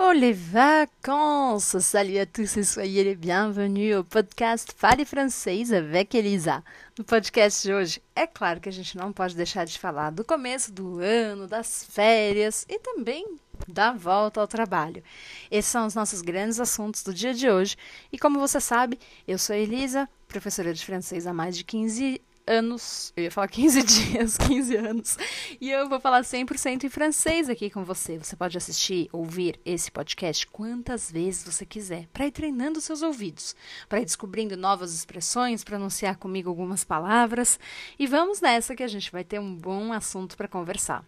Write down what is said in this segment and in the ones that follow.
Oh les vacances! Salut à tous et soyez les bienvenus au podcast Fale Francês avec Elisa. No podcast de hoje, é claro que a gente não pode deixar de falar do começo do ano, das férias e também da volta ao trabalho. Esses são os nossos grandes assuntos do dia de hoje. E como você sabe, eu sou Elisa, professora de francês há mais de 15 anos, eu ia falar 15 dias, 15 anos, e eu vou falar 100% em francês aqui com você. Você pode assistir, ouvir esse podcast quantas vezes você quiser, para ir treinando seus ouvidos, para ir descobrindo novas expressões, pronunciar comigo algumas palavras. E vamos nessa que a gente vai ter um bom assunto para conversar.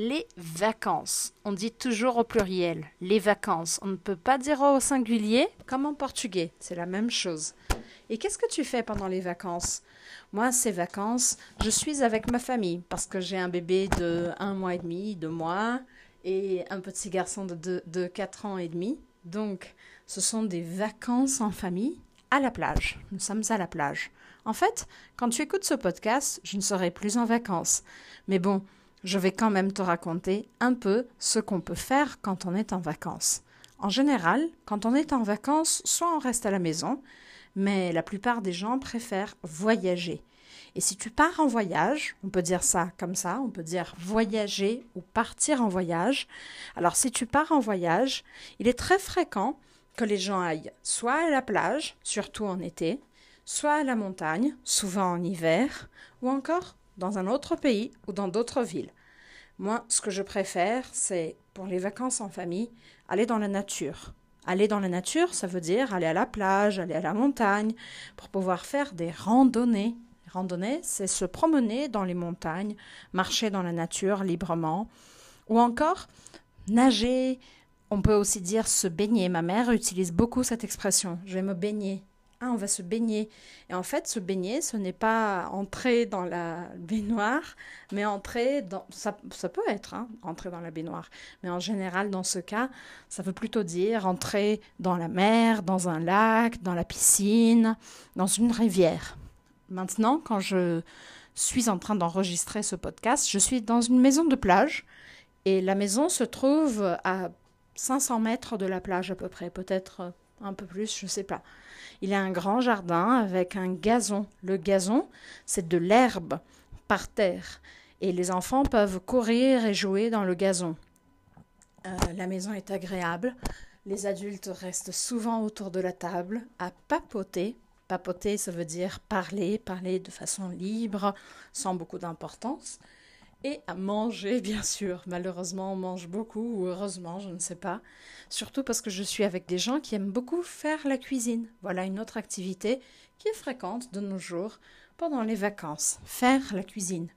Les vacances. On dit toujours au pluriel. Les vacances. On ne peut pas dire au singulier comme en portugais. C'est la même chose. Et qu'est-ce que tu fais pendant les vacances? Moi, ces vacances, je suis avec ma famille parce que j'ai un bébé de un mois et demi, deux mois, et un petit garçon de, de, de 4 ans et demi. Donc, ce sont des vacances en famille à la plage. Nous sommes à la plage. En fait, quand tu écoutes ce podcast, je ne serai plus en vacances. Mais bon, je vais quand même te raconter un peu ce qu'on peut faire quand on est en vacances. En général, quand on est en vacances, soit on reste à la maison, mais la plupart des gens préfèrent voyager. Et si tu pars en voyage, on peut dire ça comme ça, on peut dire voyager ou partir en voyage. Alors si tu pars en voyage, il est très fréquent que les gens aillent soit à la plage, surtout en été, soit à la montagne, souvent en hiver, ou encore dans un autre pays ou dans d'autres villes. Moi, ce que je préfère, c'est pour les vacances en famille, aller dans la nature. Aller dans la nature, ça veut dire aller à la plage, aller à la montagne, pour pouvoir faire des randonnées. Randonnées, c'est se promener dans les montagnes, marcher dans la nature librement, ou encore nager. On peut aussi dire se baigner. Ma mère utilise beaucoup cette expression. Je vais me baigner. Ah, on va se baigner. Et en fait, se baigner, ce n'est pas entrer dans la baignoire, mais entrer dans... Ça, ça peut être, hein, entrer dans la baignoire. Mais en général, dans ce cas, ça veut plutôt dire entrer dans la mer, dans un lac, dans la piscine, dans une rivière. Maintenant, quand je suis en train d'enregistrer ce podcast, je suis dans une maison de plage. Et la maison se trouve à 500 mètres de la plage à peu près, peut-être un peu plus, je ne sais pas. Il a un grand jardin avec un gazon. Le gazon, c'est de l'herbe par terre. Et les enfants peuvent courir et jouer dans le gazon. Euh, la maison est agréable. Les adultes restent souvent autour de la table à papoter. Papoter, ça veut dire parler, parler de façon libre, sans beaucoup d'importance. Et à manger, bien sûr. Malheureusement, on mange beaucoup, ou heureusement, je ne sais pas. Surtout parce que je suis avec des gens qui aiment beaucoup faire la cuisine. Voilà une autre activité qui est fréquente de nos jours pendant les vacances. Faire la cuisine.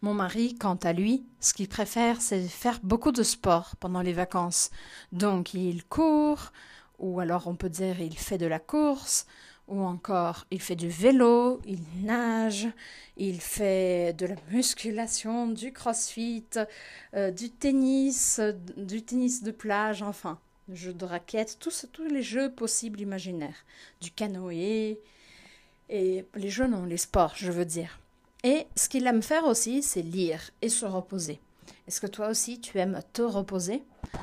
Mon mari, quant à lui, ce qu'il préfère, c'est faire beaucoup de sport pendant les vacances. Donc, il court, ou alors on peut dire il fait de la course, ou encore il fait du vélo, il nage, il fait de la musculation, du crossfit, euh, du tennis, du tennis de plage, enfin, jeux de raquettes, tous, tous les jeux possibles imaginaires, du canoë, et les jeux non, les sports, je veux dire. Et ce qu'il aime faire aussi, c'est lire et se reposer. Est-ce que toi aussi tu aimes te reposer?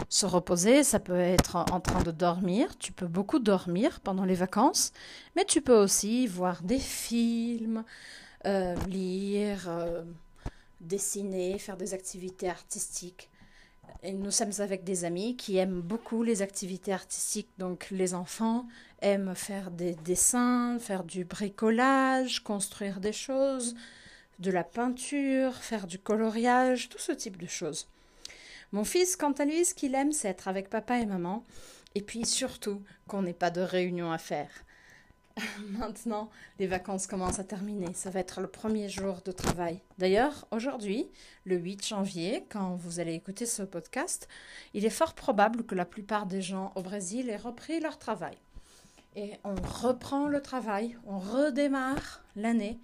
Se reposer, ça peut être en train de dormir. Tu peux beaucoup dormir pendant les vacances, mais tu peux aussi voir des films, euh, lire, euh, dessiner, faire des activités artistiques. Et nous sommes avec des amis qui aiment beaucoup les activités artistiques. Donc les enfants aiment faire des dessins, faire du bricolage, construire des choses, de la peinture, faire du coloriage, tout ce type de choses. Mon fils, quant à lui, ce qu'il aime, c'est être avec papa et maman, et puis surtout qu'on n'ait pas de réunion à faire. Maintenant, les vacances commencent à terminer. Ça va être le premier jour de travail. D'ailleurs, aujourd'hui, le 8 janvier, quand vous allez écouter ce podcast, il est fort probable que la plupart des gens au Brésil aient repris leur travail. Et on reprend le travail, on redémarre l'année.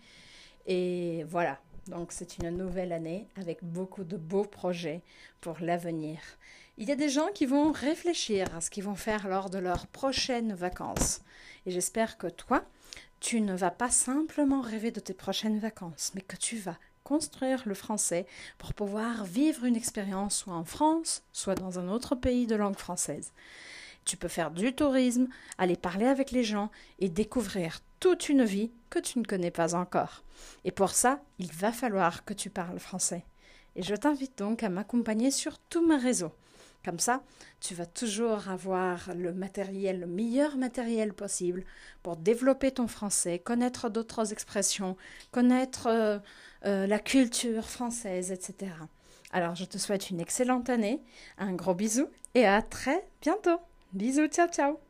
Et voilà, donc c'est une nouvelle année avec beaucoup de beaux projets pour l'avenir. Il y a des gens qui vont réfléchir à ce qu'ils vont faire lors de leurs prochaines vacances. Et j'espère que toi, tu ne vas pas simplement rêver de tes prochaines vacances, mais que tu vas construire le français pour pouvoir vivre une expérience soit en France, soit dans un autre pays de langue française. Tu peux faire du tourisme, aller parler avec les gens et découvrir toute une vie que tu ne connais pas encore. Et pour ça, il va falloir que tu parles français. Et je t'invite donc à m'accompagner sur tous mes réseaux. Comme ça, tu vas toujours avoir le matériel, le meilleur matériel possible pour développer ton français, connaître d'autres expressions, connaître euh, euh, la culture française, etc. Alors, je te souhaite une excellente année, un gros bisou et à très bientôt. Bisous, ciao, ciao